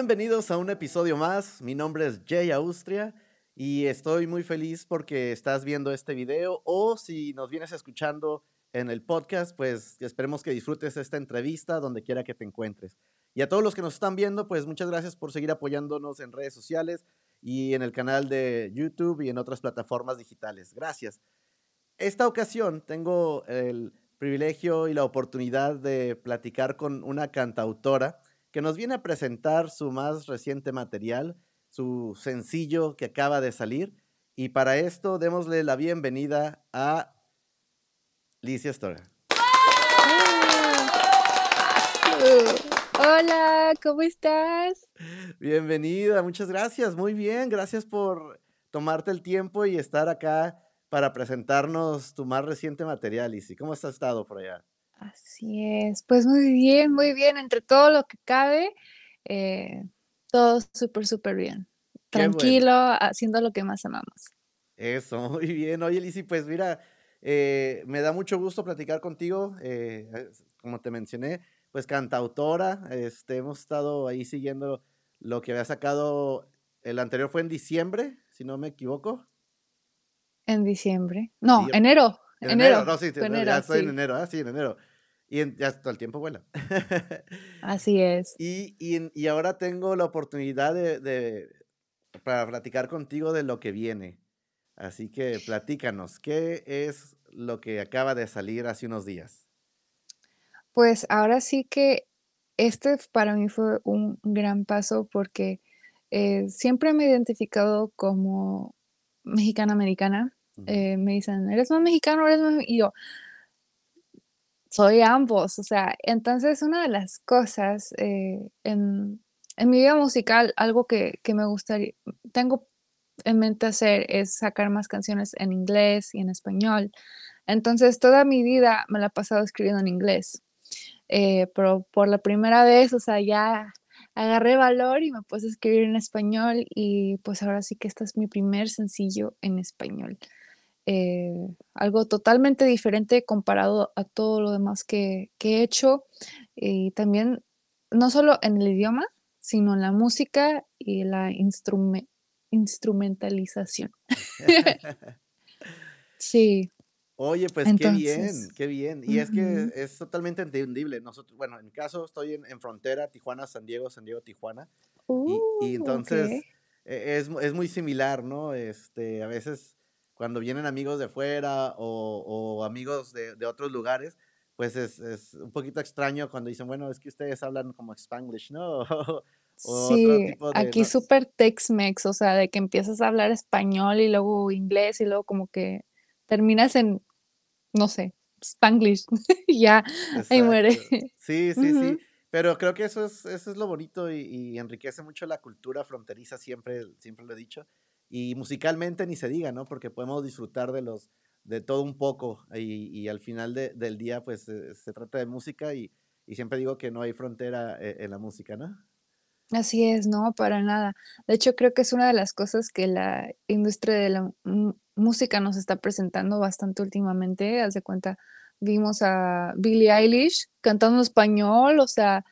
bienvenidos a un episodio más. Mi nombre es Jay Austria y estoy muy feliz porque estás viendo este video o si nos vienes escuchando en el podcast, pues esperemos que disfrutes esta entrevista donde quiera que te encuentres. Y a todos los que nos están viendo, pues muchas gracias por seguir apoyándonos en redes sociales y en el canal de YouTube y en otras plataformas digitales. Gracias. Esta ocasión tengo el privilegio y la oportunidad de platicar con una cantautora que nos viene a presentar su más reciente material, su sencillo que acaba de salir. Y para esto, démosle la bienvenida a Licia Stora. Hola, ¿cómo estás? Bienvenida, muchas gracias, muy bien, gracias por tomarte el tiempo y estar acá para presentarnos tu más reciente material, Lizzy. ¿Cómo has estado por allá? Así es, pues muy bien, muy bien, entre todo lo que cabe, eh, todo súper, súper bien. Tranquilo, haciendo lo que más amamos. Eso, muy bien. Oye, Lizzy, pues mira, eh, me da mucho gusto platicar contigo. Eh, como te mencioné, pues cantautora. Este, hemos estado ahí siguiendo lo que había sacado. El anterior fue en diciembre, si no me equivoco. En diciembre. No, enero. En enero. No, sí, ya estoy en enero. Ah, sí, en enero. Y ya todo el tiempo vuela. Así es. Y, y, ahora tengo la oportunidad de, de, para platicar contigo de lo que viene. Así que platícanos, ¿qué es lo que acaba de salir hace unos días? Pues ahora sí que este para mí fue un gran paso porque eh, siempre me he identificado como mexicana-americana. Eh, me dicen, ¿eres más mexicano? ¿Eres más? Y yo, soy ambos, o sea, entonces una de las cosas eh, en, mi vida musical, algo que, me gustaría, tengo en mente hacer es sacar más canciones en inglés y en español. Entonces toda mi vida me la he pasado escribiendo en inglés, eh, pero por la primera vez, o sea, ya agarré valor y me puse a escribir en español y pues ahora sí que este es mi primer sencillo en español. Eh, algo totalmente diferente comparado a todo lo demás que, he hecho. Y también, no solo en el idioma, sino en la música y la instrumentalización. sí. Oye, pues qué bien, qué bien. Y es que es totalmente entendible. Nosotros, bueno, en mi caso estoy en, frontera, Tijuana, San Diego, San Diego, Tijuana. y, uh, entonces e, es, es, muy similar, ¿no? Este, a veces cuando vienen amigos de fuera o, amigos de, otros lugares, pues es, un poquito extraño cuando dicen, bueno, es que ustedes hablan como Spanglish, ¿no? o sí, aquí súper Tex-Mex, o sea, de que empiezas a hablar español y luego inglés y luego como que terminas en, no sé, Spanglish, ya, ahí muere. Sí, sí, sí. Pero creo que eso es, eso es lo bonito y, y, enriquece mucho la cultura fronteriza, siempre, siempre lo he dicho. Y musicalmente ni se diga, ¿no? Porque podemos disfrutar de los de todo un poco y, y al final de, del día pues eh, se trata de música y, y, siempre digo que no hay frontera eh, en la música, ¿no? Así es, no, para nada. De hecho, creo que es una de las cosas que la industria de la música nos está presentando bastante últimamente. Haz de cuenta, vimos a Billie Eilish cantando español, o sea,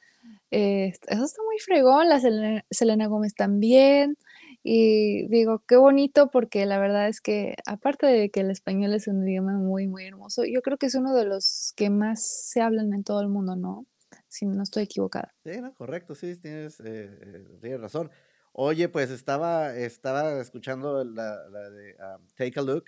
eh, eso está muy fregón, la Selena, Selena Gómez también. Y digo, qué bonito porque la verdad es que aparte de que el español es un idioma muy, muy hermoso, yo creo que es uno de los que más se hablan en todo el mundo, ¿no? Si no estoy equivocada. Sí, no, correcto, sí, tienes, eh, tienes razón. Oye, pues estaba, estaba escuchando la, de um, Take a Look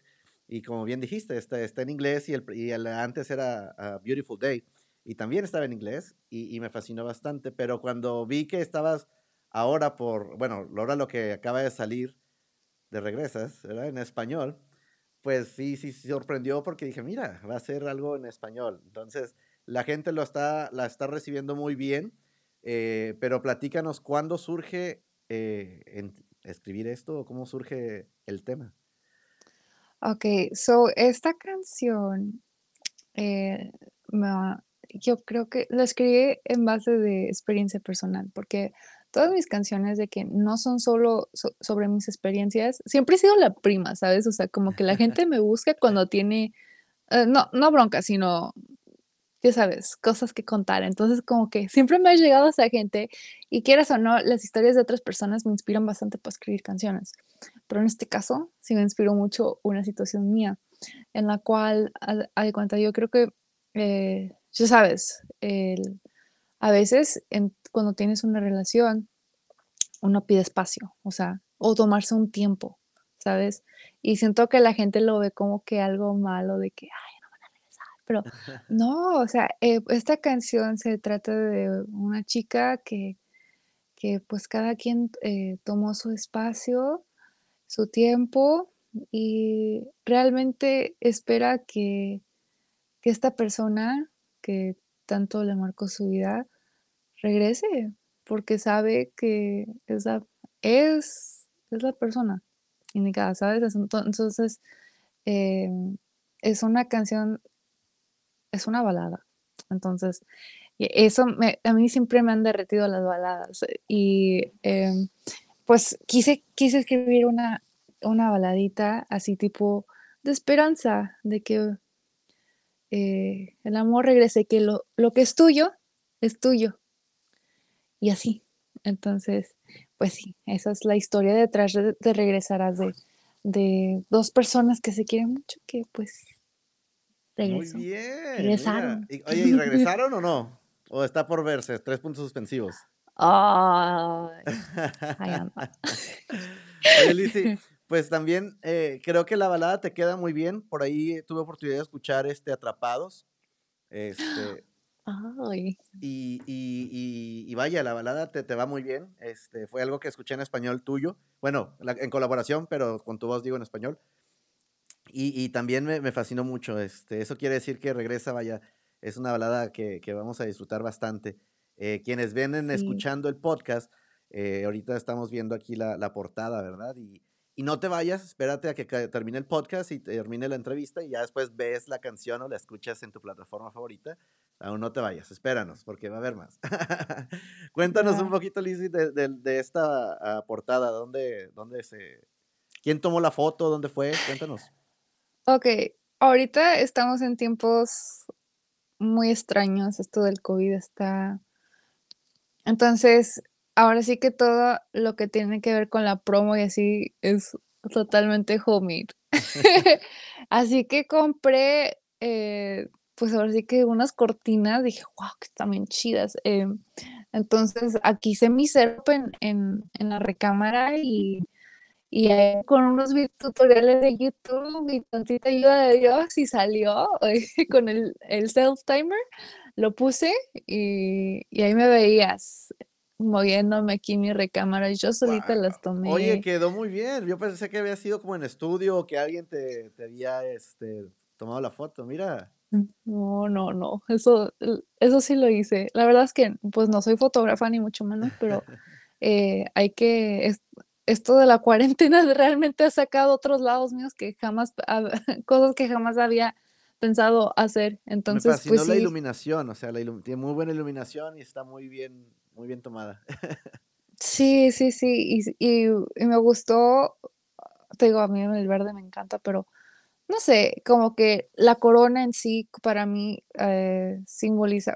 y como bien dijiste, está, está en inglés y, el, y el antes era uh, Beautiful Day y también estaba en inglés y, y me fascinó bastante, pero cuando vi que estabas ahora por, bueno, ahora lo que acaba de salir de regresas, ¿verdad? En español, pues sí, sí, sorprendió porque dije, mira, va a ser algo en español. Entonces, la gente lo está, la está recibiendo muy bien, eh, pero platícanos cuándo surge eh, en escribir esto o cómo surge el tema. Ok, so esta canción, eh, yo creo que la escribí en base de experiencia personal, porque todas mis canciones de que no son solo sobre mis experiencias, siempre he sido la prima, ¿sabes? O sea, como que la gente me busca cuando tiene, eh, no, no bronca, sino ya sabes, cosas que contar. Entonces, como que siempre me ha llegado esa gente y quieras o no, las historias de otras personas me inspiran bastante para escribir canciones. Pero en este caso, sí me inspiró mucho una situación mía en la cual, a, de cuenta, yo creo que, eh, ya sabes, a veces cuando tienes una relación, uno pide espacio, o sea, o tomarse un tiempo, ¿sabes? Y siento que la gente lo ve como que algo malo de que, ay, no van a regresar, pero no, o sea, eh, esta canción se trata de una chica que, que pues cada quien eh, tomó su espacio, su tiempo y realmente espera que, que esta persona que tanto le marcó su vida regrese, porque sabe que esa es, es la persona indicada, ¿sabes? Entonces, em, es una canción, es una balada. Entonces, eso a mí siempre me han derretido las baladas. Y em, pues quise, quise escribir una, una baladita así tipo de esperanza, de que eh, el amor regrese, que lo, lo que es tuyo es tuyo. Y así. Entonces, pues sí, esa es la historia detrás de, de regresarás de, de, dos personas que se quieren mucho, que pues regresó. Muy bien. Regresaron. oye, ¿y regresaron o no? ¿O está por verse? Tres puntos suspensivos. Ay, oye, Lizzy, pues también eh, creo que la balada te queda muy bien. Por ahí tuve oportunidad de escuchar este Atrapados. Este, y, vaya, la balada te, te, va muy bien. Este, fue algo que escuché en español tuyo. Bueno, en colaboración, pero con tu voz digo en español. Y, también me, fascinó mucho. Este, eso quiere decir que regresa, vaya, es una balada que, vamos a disfrutar bastante. Eh, quienes vienen escuchando el podcast, eh, ahorita estamos viendo aquí la, la portada, ¿verdad? Y, y no te vayas, espérate a que termine el podcast y termine la entrevista y ya después ves la canción o la escuchas en tu plataforma favorita. Aún no te vayas, espéranos, porque va a haber más. Cuéntanos un poquito, Lizzy, de, de, esta ah, portada. ¿Dónde, ¿Dónde se...? ¿Quién tomó la foto? ¿Dónde fue? Cuéntanos. Ok, ahorita estamos en tiempos muy extraños. Esto del COVID está... Entonces, ahora sí que todo lo que tiene que ver con la promo y así es totalmente homemade. así que compré, eh, pues ahora sí que unas cortinas, dije, wow, que están bien chidas. Eh, entonces aquí hice mi setup en, en, la recámara y, y con unos tutoriales de YouTube y tantita ayuda de Dios y salió con el, el self-timer, lo puse y, y ahí me veías moviéndome aquí en mi recámara y yo solita las tomé. Oye, quedó muy bien. Yo pensé que había sido como en estudio o que alguien te, te había este, tomado la foto. Mira. No, no, no. Eso, eso sí lo hice. La verdad es que pues no soy fotógrafa ni mucho menos, pero eh, hay que... esto de la cuarentena realmente ha sacado otros lados míos que jamás, cosas que jamás había pensado hacer. Entonces, Me fascinó pues, la iluminación, o sea, la tiene muy buena iluminación y está muy bien muy bien tomada. Sí, sí, sí, y, me gustó, te digo, a mí el verde me encanta, pero no sé, como que la corona en sí para mí eh, simboliza,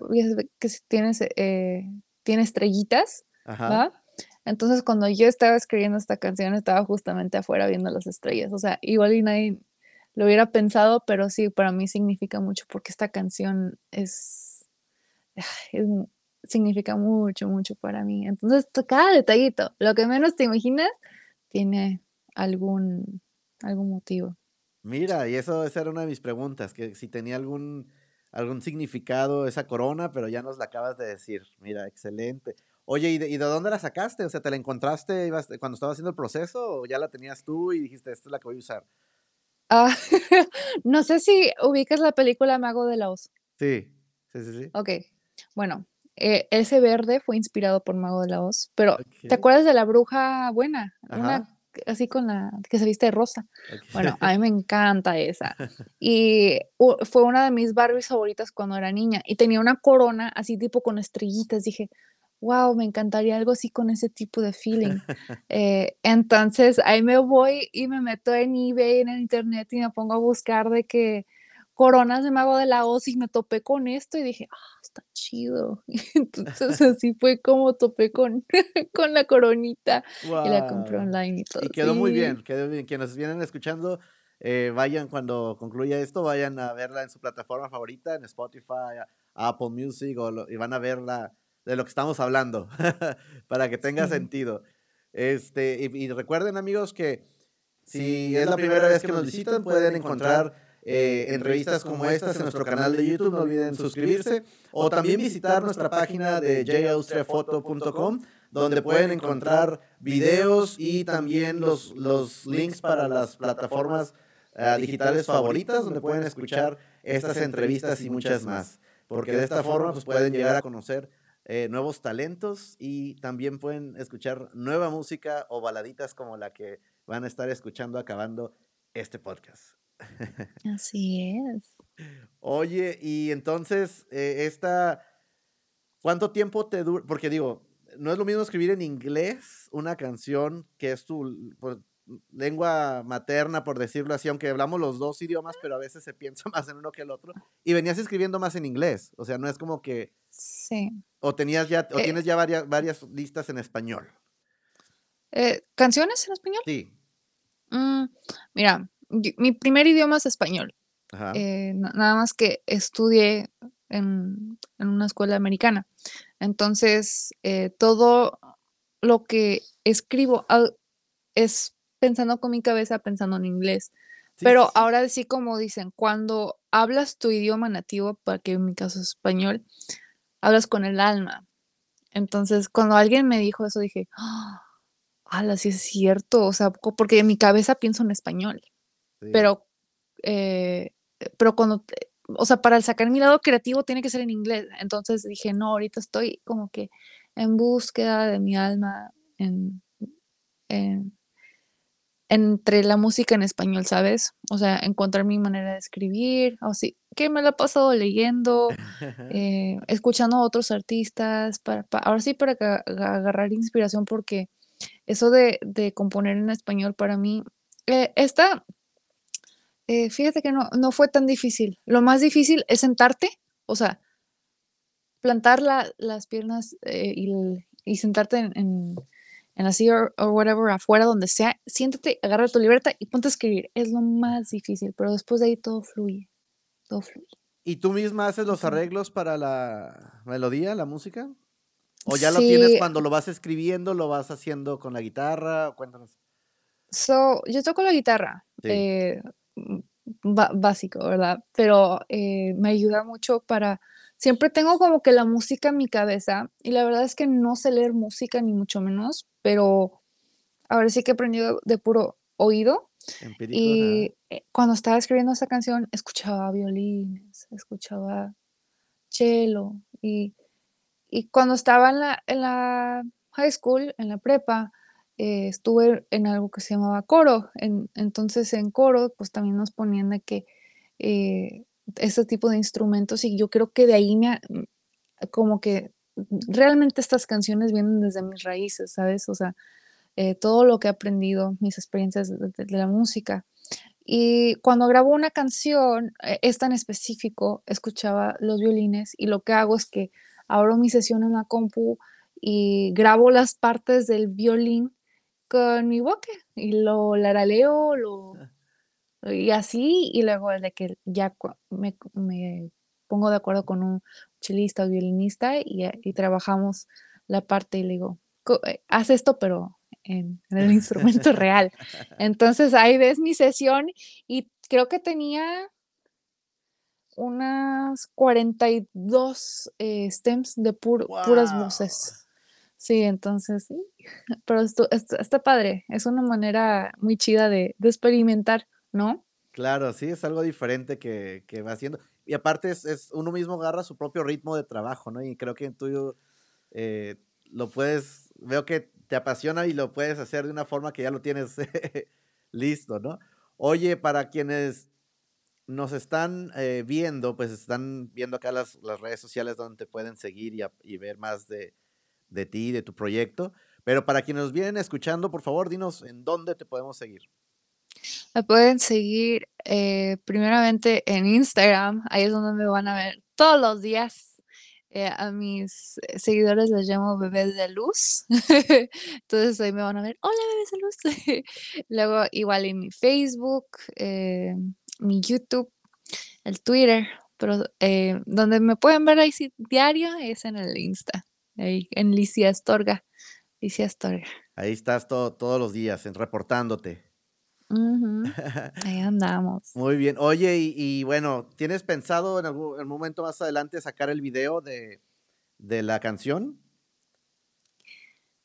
que tienes, eh, tiene estrellitas, Entonces cuando yo estaba escribiendo esta canción estaba justamente afuera viendo las estrellas, o sea, igual y nadie lo hubiera pensado, pero sí, para mí significa mucho porque esta canción es, es significa mucho, mucho para mí. Entonces, cada detallito, lo que menos te imaginas, tiene algún, algún motivo. Mira, y eso esa era una de mis preguntas, que si tenía algún, algún significado esa corona, pero ya nos la acabas de decir. Mira, excelente. Oye, ¿y de, dónde la sacaste? O sea, ¿te la encontraste cuando estaba haciendo el proceso o ya la tenías tú y dijiste, esta es la que voy a usar? Ah, no sé si ubicas la película Mago de la Oz. Sí, sí, sí, sí. Ok, bueno, eh, ese verde fue inspirado por Mago de la Oz, pero ¿te acuerdas de la bruja buena? Una así con la que se viste de rosa. Bueno, a mí me encanta esa. Y fue una de mis Barbies favoritas cuando era niña y tenía una corona así tipo con estrellitas. Dije, wow, me encantaría algo así con ese tipo de feeling. Eh, entonces ahí me voy y me meto en eBay, en el internet y me pongo a buscar de que coronas de mago de la Oz y me topé con esto y dije, ah, está chido. Entonces así fue como topé con, con la coronita y la compré online y todo. Y quedó muy bien, quedó bien. Quienes vienen escuchando, eh, vayan cuando concluya esto, vayan a verla en su plataforma favorita, en Spotify, Apple Music, y van a verla de lo que estamos hablando, para que tenga sentido. Este, y, recuerden, amigos, que si es la primera vez que nos visitan, pueden encontrar eh, entrevistas como estas en nuestro canal de YouTube. No olviden suscribirse o también visitar nuestra página de jaustriafoto.com donde pueden encontrar videos y también los, los links para las plataformas eh, digitales favoritas donde pueden escuchar estas entrevistas y muchas más. Porque de esta forma pues, pueden llegar a conocer eh, nuevos talentos y también pueden escuchar nueva música o baladitas como la que van a estar escuchando acabando este podcast. Así es. Oye, y entonces, eh, esta, ¿cuánto tiempo te dura? Porque digo, no es lo mismo escribir en inglés una canción que es tu pues, lengua materna, por decirlo así, aunque hablamos los dos idiomas, pero a veces se piensa más en uno que el otro. Y venías escribiendo más en inglés, o sea, no es como que... Sí. O tenías ya, o eh tienes ya varias, varias listas en español. Eh, ¿Canciones en español? Sí. Mm, mira, mi primer idioma es español. Eh, nada más que estudié en, una escuela americana. Entonces, todo lo que escribo es pensando con mi cabeza, pensando en inglés. Pero ahora sí, como dicen, cuando hablas tu idioma nativo, para que en mi caso es español, hablas con el alma. Entonces, cuando alguien me dijo eso, dije, ah, sí es cierto, o sea, porque en mi cabeza pienso en español. Pero, eh, pero cuando, o sea, para sacar mi lado creativo tiene que ser en inglés. Entonces dije, no, ahorita estoy como que en búsqueda de mi alma, en, en entre la música en español, ¿sabes? O sea, encontrar mi manera de escribir, o sí, que me la he pasado leyendo, eh, escuchando a otros artistas, para, ahora sí para agarrar inspiración, porque eso de, componer en español para mí, eh, está, eh, fíjate que no, no fue tan difícil. Lo más difícil es sentarte, o sea, plantar las piernas y, sentarte en en la silla o whatever, afuera, donde sea, siéntate, agarra tu libreta y ponte a escribir. Es lo más difícil, pero después de ahí todo fluye, todo fluye. ¿Y tú misma haces los arreglos para la melodía, la música? ¿O ya lo tienes cuando lo vas escribiendo, lo vas haciendo con la guitarra? Cuéntanos. So, yo toco la guitarra, eh, básico, ¿verdad? Pero eh, me ayuda mucho para siempre tengo como que la música en mi cabeza y la verdad es que no sé leer música ni mucho menos, pero ahora sí que he aprendido de puro oído. y eh, cuando estaba escribiendo esa canción escuchaba violines, escuchaba cello y, y cuando estaba en la, en la high school, en la prepa, eh, estuve en algo que se llamaba coro. entonces en coro pues también nos ponían de que eh, ese tipo de instrumentos y yo creo que de ahí me, mm, como que realmente estas canciones vienen desde mis raíces, ¿sabes? O sea, eh, todo lo que he aprendido, mis experiencias de, la música. Y cuando grabo una canción, eh, esta en específico, escuchaba los violines y lo que hago es que abro mi sesión en la compu y grabo las partes del violín con mi boca y lo laraleo, lo, ah. Y así, y luego de que ya me, pongo de acuerdo con un chelista o violinista y, y, trabajamos la parte y le digo, eh, haz esto, pero en, el instrumento real. Entonces ahí ves mi sesión y creo que tenía unas 42 eh, stems de puras voces. Sí, entonces, sí. Pero esto, está padre, es una manera muy chida de, de experimentar. ¿no? Claro, sí, es algo diferente que, va haciendo. Y aparte es, uno mismo agarra su propio ritmo de trabajo, ¿no? Y creo que tú eh, lo puedes, veo que te apasiona y lo puedes hacer de una forma que ya lo tienes listo, ¿no? Oye, para quienes nos están eh, viendo, pues están viendo acá las, redes sociales donde te pueden seguir y, y ver más de, de ti, de tu proyecto. Pero para quienes nos vienen escuchando, por favor, dinos en dónde te podemos seguir. Me pueden seguir, eh, primeramente en Instagram, ahí es donde me van a ver todos los días. Eh, a mis seguidores les llamo bebés de luz. Entonces ahí me van a ver, hola bebés de luz. Luego igual en mi Facebook, eh, mi YouTube, el Twitter, pero eh, donde me pueden ver ahí sí, diario es en el Insta, ahí en Licia Astorga. Licia Astorga. Ahí estás todo, todos los días en, reportándote. Ahí andamos. Muy bien. Oye, y, y bueno, ¿tienes pensado en algún en momento más adelante sacar el video de, de la canción?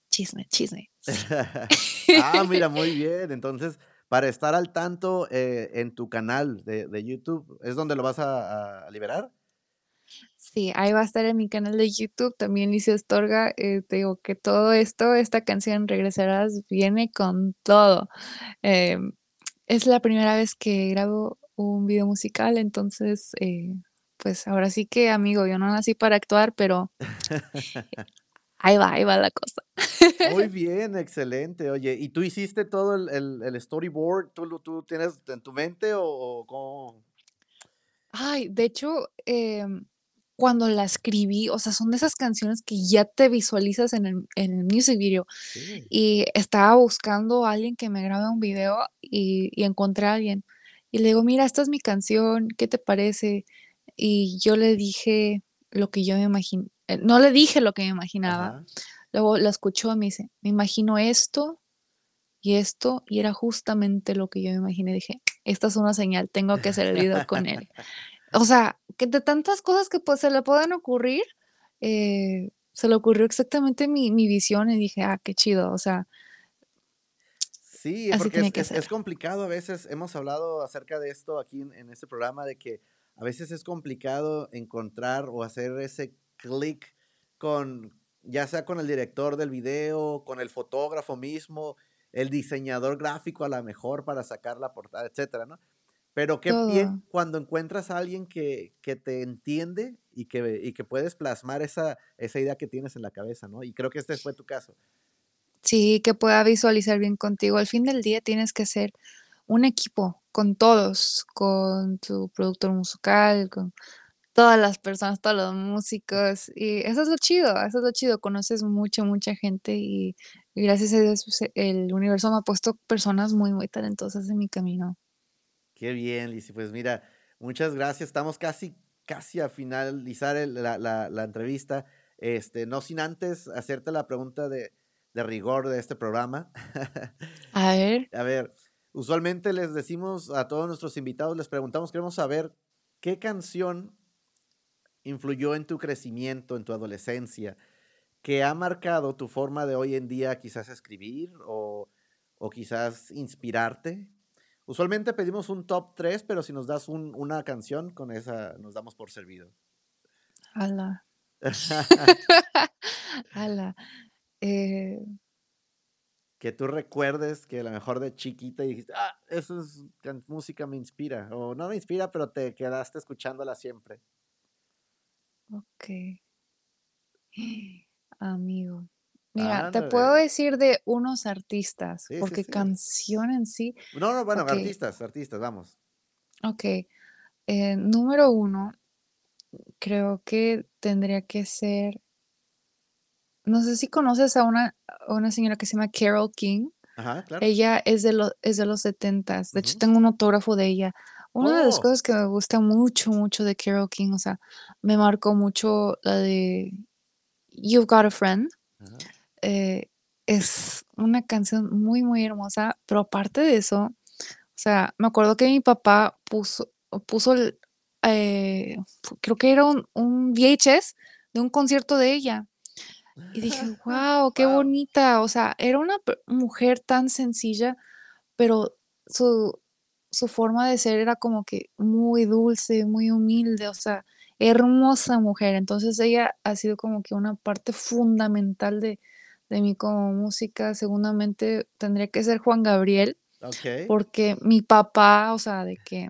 Chisme, chisme. Ah, mira, muy bien. Entonces, para estar al tanto eh, en tu canal de, de YouTube, ¿es donde lo vas a, a liberar? Sí, ahí va a estar en mi canal de YouTube, también Licia Astorga. Eh, te digo que todo esto, esta canción Regresarás, viene con todo. Em, es la primera vez que grabo un video musical, entonces, eh, pues ahora sí que, amigo, yo no nací para actuar, pero ahí va, ahí va la cosa. Muy bien, excelente. Oye, ¿y tú hiciste todo el, el- el storyboard? ¿Tú, lo- tú tienes en tu mente o, o cómo? Ay, de hecho, em, cuando la escribí, o sea, son de esas canciones que ya te visualizas en el en el music video. Sí. Y estaba buscando a alguien que me grabe un video y y encontré a alguien. Y le digo: "Mira, esta es mi canción, ¿qué te parece?". Y yo le dije lo que yo me imagin eh, no le dije lo que me imaginaba. Ajá. Luego la escuchó y me dice: "Me imagino esto y esto", y era justamente lo que yo me imaginé. Dije: "Esta es una señal, tengo que hacer el video con él". O sea, que de tantas cosas que, pues, se le pueden ocurrir, eh, se le ocurrió exactamente mi mi visión y dije: "Ah, qué chido", o sea Sí, porque es, que es, complicado a veces. Hemos hablado acerca de esto aquí en, en este programa, de que a veces es complicado encontrar o hacer ese clic con, ya sea con el director del video, con el fotógrafo mismo, el diseñador gráfico a la mejor para sacar la portada, etcétera, ¿no? Pero qué bien cuando encuentras a alguien que, que te entiende y que, y que puedes plasmar esa, esa idea que tienes en la cabeza, ¿no? Y creo que este fue tu caso. Sí, que pueda visualizar bien contigo. Al fin del día tienes que ser un equipo con todos, con tu productor musical, con todas las personas, todos los músicos, y eso es lo chido, eso es lo chido, conoces mucha, mucha gente y y gracias a Dios, pues, el universo me ha puesto personas muy, muy talentosas en mi camino. Qué bien, Lizzy. Pues mira, muchas gracias. Estamos casi, casi a finalizar el- la, la- la entrevista. Este, no sin antes hacerte la pregunta de, de rigor de este programa. A ver, A ver, usualmente les decimos a todos nuestros invitados, les preguntamos, queremos saber qué canción influyó en tu crecimiento, en tu adolescencia, que ha marcado tu forma de hoy en día quizás escribir o, o quizás inspirarte. Usualmente pedimos un top 3, pero si nos das un- una canción, con esa nos damos por servido. ala, ala, eh, que tú recuerdes que a lo mejor de chiquita dijiste, ah, esa es, música me inspira, o no me inspira, pero te quedaste escuchándola siempre. okey. Amigo. Mira, te puedo decir de unos artistas, Sí, sí, porque sí. canción en sí No, no, bueno, artistas, artistas, vamos. okey. Eh, número uno creo que tendría que ser no sé si conoces a una a una señora que se llama Carole King. Ajá, claro. Ella es de lo es de los setentas. De hecho, Ujú. tengo un autógrafo de ella. Una de las Oh, cosas que me gusta mucho, mucho de Carole King, o sea, me marcó mucho la de You've Got a Friend. ajá. Eh, es una canción muy, muy hermosa, pero aparte de eso, o sea, me acuerdo que mi papá puso puso el, eh, creo que era un un VHS de un concierto de ella, y dije: "Guau, qué Wow. bonita", o sea, era una mujer tan sencilla, pero su su forma de ser era como que muy dulce, muy humilde, o sea, hermosa mujer. Entonces, ella ha sido como que una parte fundamental de de mí como música. Segundamente, tendría que ser Juan Gabriel, porque mi papá, o sea, de que,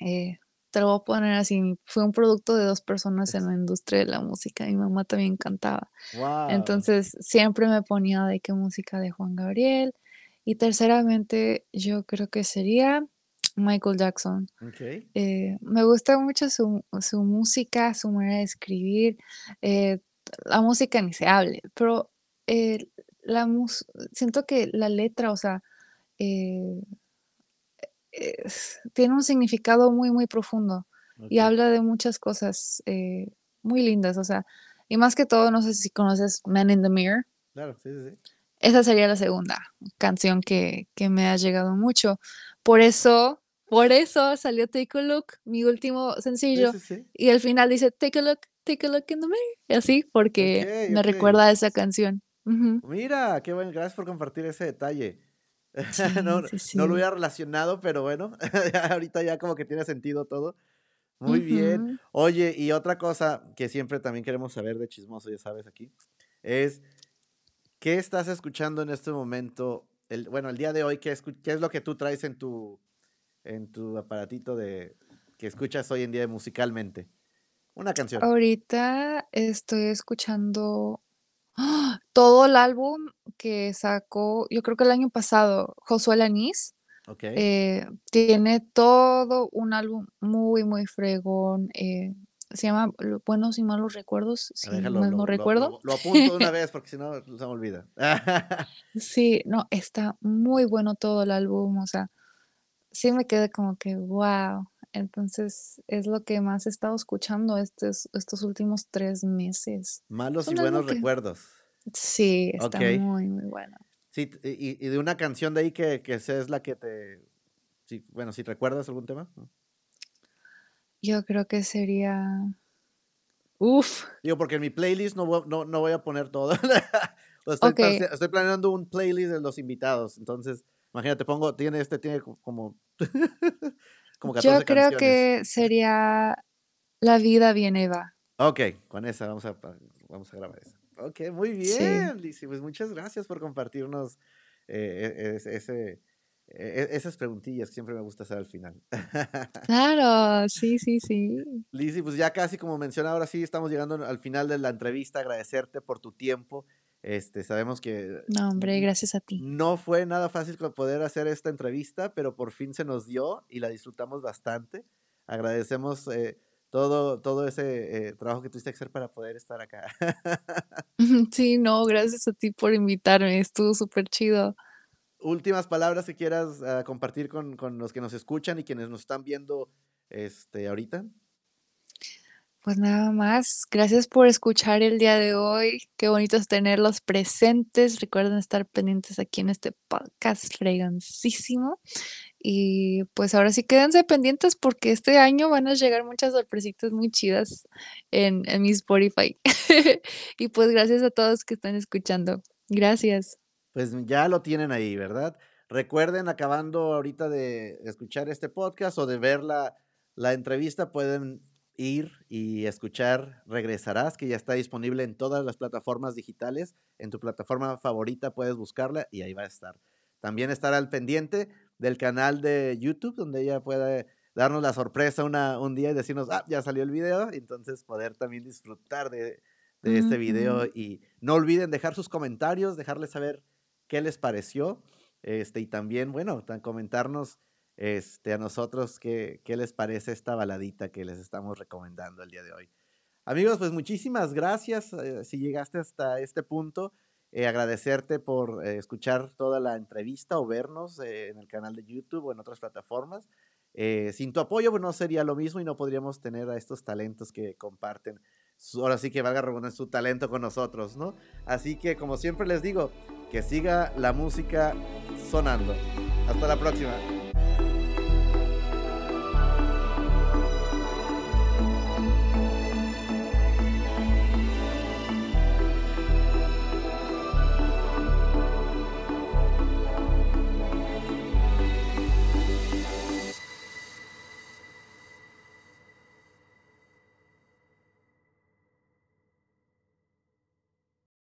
eh, te lo voy a poner así, fue un producto de 2 personas en la industria de la música. Mi mamá también cantaba. Wow. Entonces, siempre me ponía de que música de Juan Gabriel, Y terceramente, yo creo que sería Michael Jackson. Eh, me gusta mucho su su música, su manera de escribir, eh, la música ni se hable, pero, eh, la mus siento que la letra, o sea, eh, es tiene un significado muy, muy profundo y habla de muchas cosas, eh, muy lindas, o sea, y más que todo, no sé si conoces Man in the Mirror. Claro, sí, sí. Esa sería la segunda canción que que me ha llegado mucho. Por eso por eso salió Take a Look, mi último sencillo, sí, sí. y al final dice: "Take a look, take a look in the mirror", y así, porque me recuerda a esa canción. Ujú. Mira, qué bueno, gracias por compartir ese detalle. No Sí, no sí, no lo hubiera relacionado, pero bueno, ahorita ya como que tiene sentido todo. Muy bien. Oye, y otra cosa que siempre también queremos saber de chismoso, ya sabes, aquí, es, ¿qué estás escuchando en este momento? El bueno, el día de hoy, ¿qué qué es lo que tú traes en tu en tu aparatito de que escuchas hoy en día musicalmente? Una canción. Ahorita estoy escuchando todo el álbum que sacó, yo creo que el año pasado, Josué Alanis, Okey. eh, tiene todo un álbum muy, muy fregón, eh, se llama buenos y malos recuerdos, si déjalo, mal no lo recuerdo. lo lo apunto de una vez, porque si no, se me olvida. Sí, no, está muy bueno todo el álbum, o sea, sí me quedé como que, guau. Entonces, es lo que más he estado escuchando estos estos últimos 3 meses. Es Malos y buenos que recuerdos. sí, está muy, muy bueno. Sí, y y de una canción de ahí que que es la que te sí, bueno, ¿si recuerdas algún tema? ¿No? Yo creo que sería ¡uf! Digo, porque en mi playlist no vo no no voy a poner todo. Estoy estoy planeando un playlist de los invitados. Entonces, imagínate, pongo tiene este tiene co como Yo 14 creo canciones. que sería La vida viene va. Okey, con esa vamos a vamos a grabar esa. Okey, muy Sí. bien, Lizzy, pues muchas gracias por compartirnos, eh, ese ese esas preguntillas que siempre me gusta hacer al final. Claro, sí, sí, sí. Lizzy, pues ya casi como mencionaba, ahora sí estamos llegando al final de la entrevista, agradecerte por tu tiempo. Este, sabemos que No, hombre, gracias a ti. no fue nada fácil poder hacer esta entrevista, pero por fin se nos dio y la disfrutamos bastante. Agradecemos, eh, todo todo ese, eh, trabajo que tuviste que hacer para poder estar acá. Sí, no, gracias a ti por invitarme, estuvo superchido. Últimas palabras que quieras, ah, compartir con con los que nos escuchan y quienes nos están viendo, este, ahorita. Pues nada más, gracias por escuchar el día de hoy. Qué bonito es tenerlos presentes. Recuerden estar pendientes aquí en este podcast fregoncísimo. Y, pues, ahora sí quédense pendientes, porque este año van a llegar muchas sorpresitas muy chidas en en mi Spotify. Y, pues, gracias a todos que están escuchando. Gracias. Pues ya lo tienen ahí, ¿verdad? Recuerden, acabando ahorita de escuchar este podcast o de ver la la entrevista, pueden ir y escuchar Regresarás, que ya está disponible en todas las plataformas digitales. En tu plataforma favorita puedes buscarla y ahí va a estar. También estar al pendiente del canal de YouTube, donde ella puede darnos la sorpresa una un día y decirnos: "Ah, ya salió el video", y entonces poder también disfrutar de de este video. Y no olviden dejar sus comentarios, dejarles saber qué les pareció, este, y también, bueno, comentarnos, este, a nosotros qué qué les parece esta baladita que les estamos recomendando el día de hoy. Amigos, pues muchísimas gracias, eh, si llegaste hasta este punto, eh, agradecerte por escuchar toda la entrevista o vernos, eh, en el canal de YouTube o en otras plataformas. Eh, sin tu apoyo, pues no sería lo mismo y no podríamos tener a estos talentos que comparten ahora sí que valga redundancia, su talento con nosotros, ¿no? Así que, como siempre les digo, que siga la música sonando. Hasta la próxima.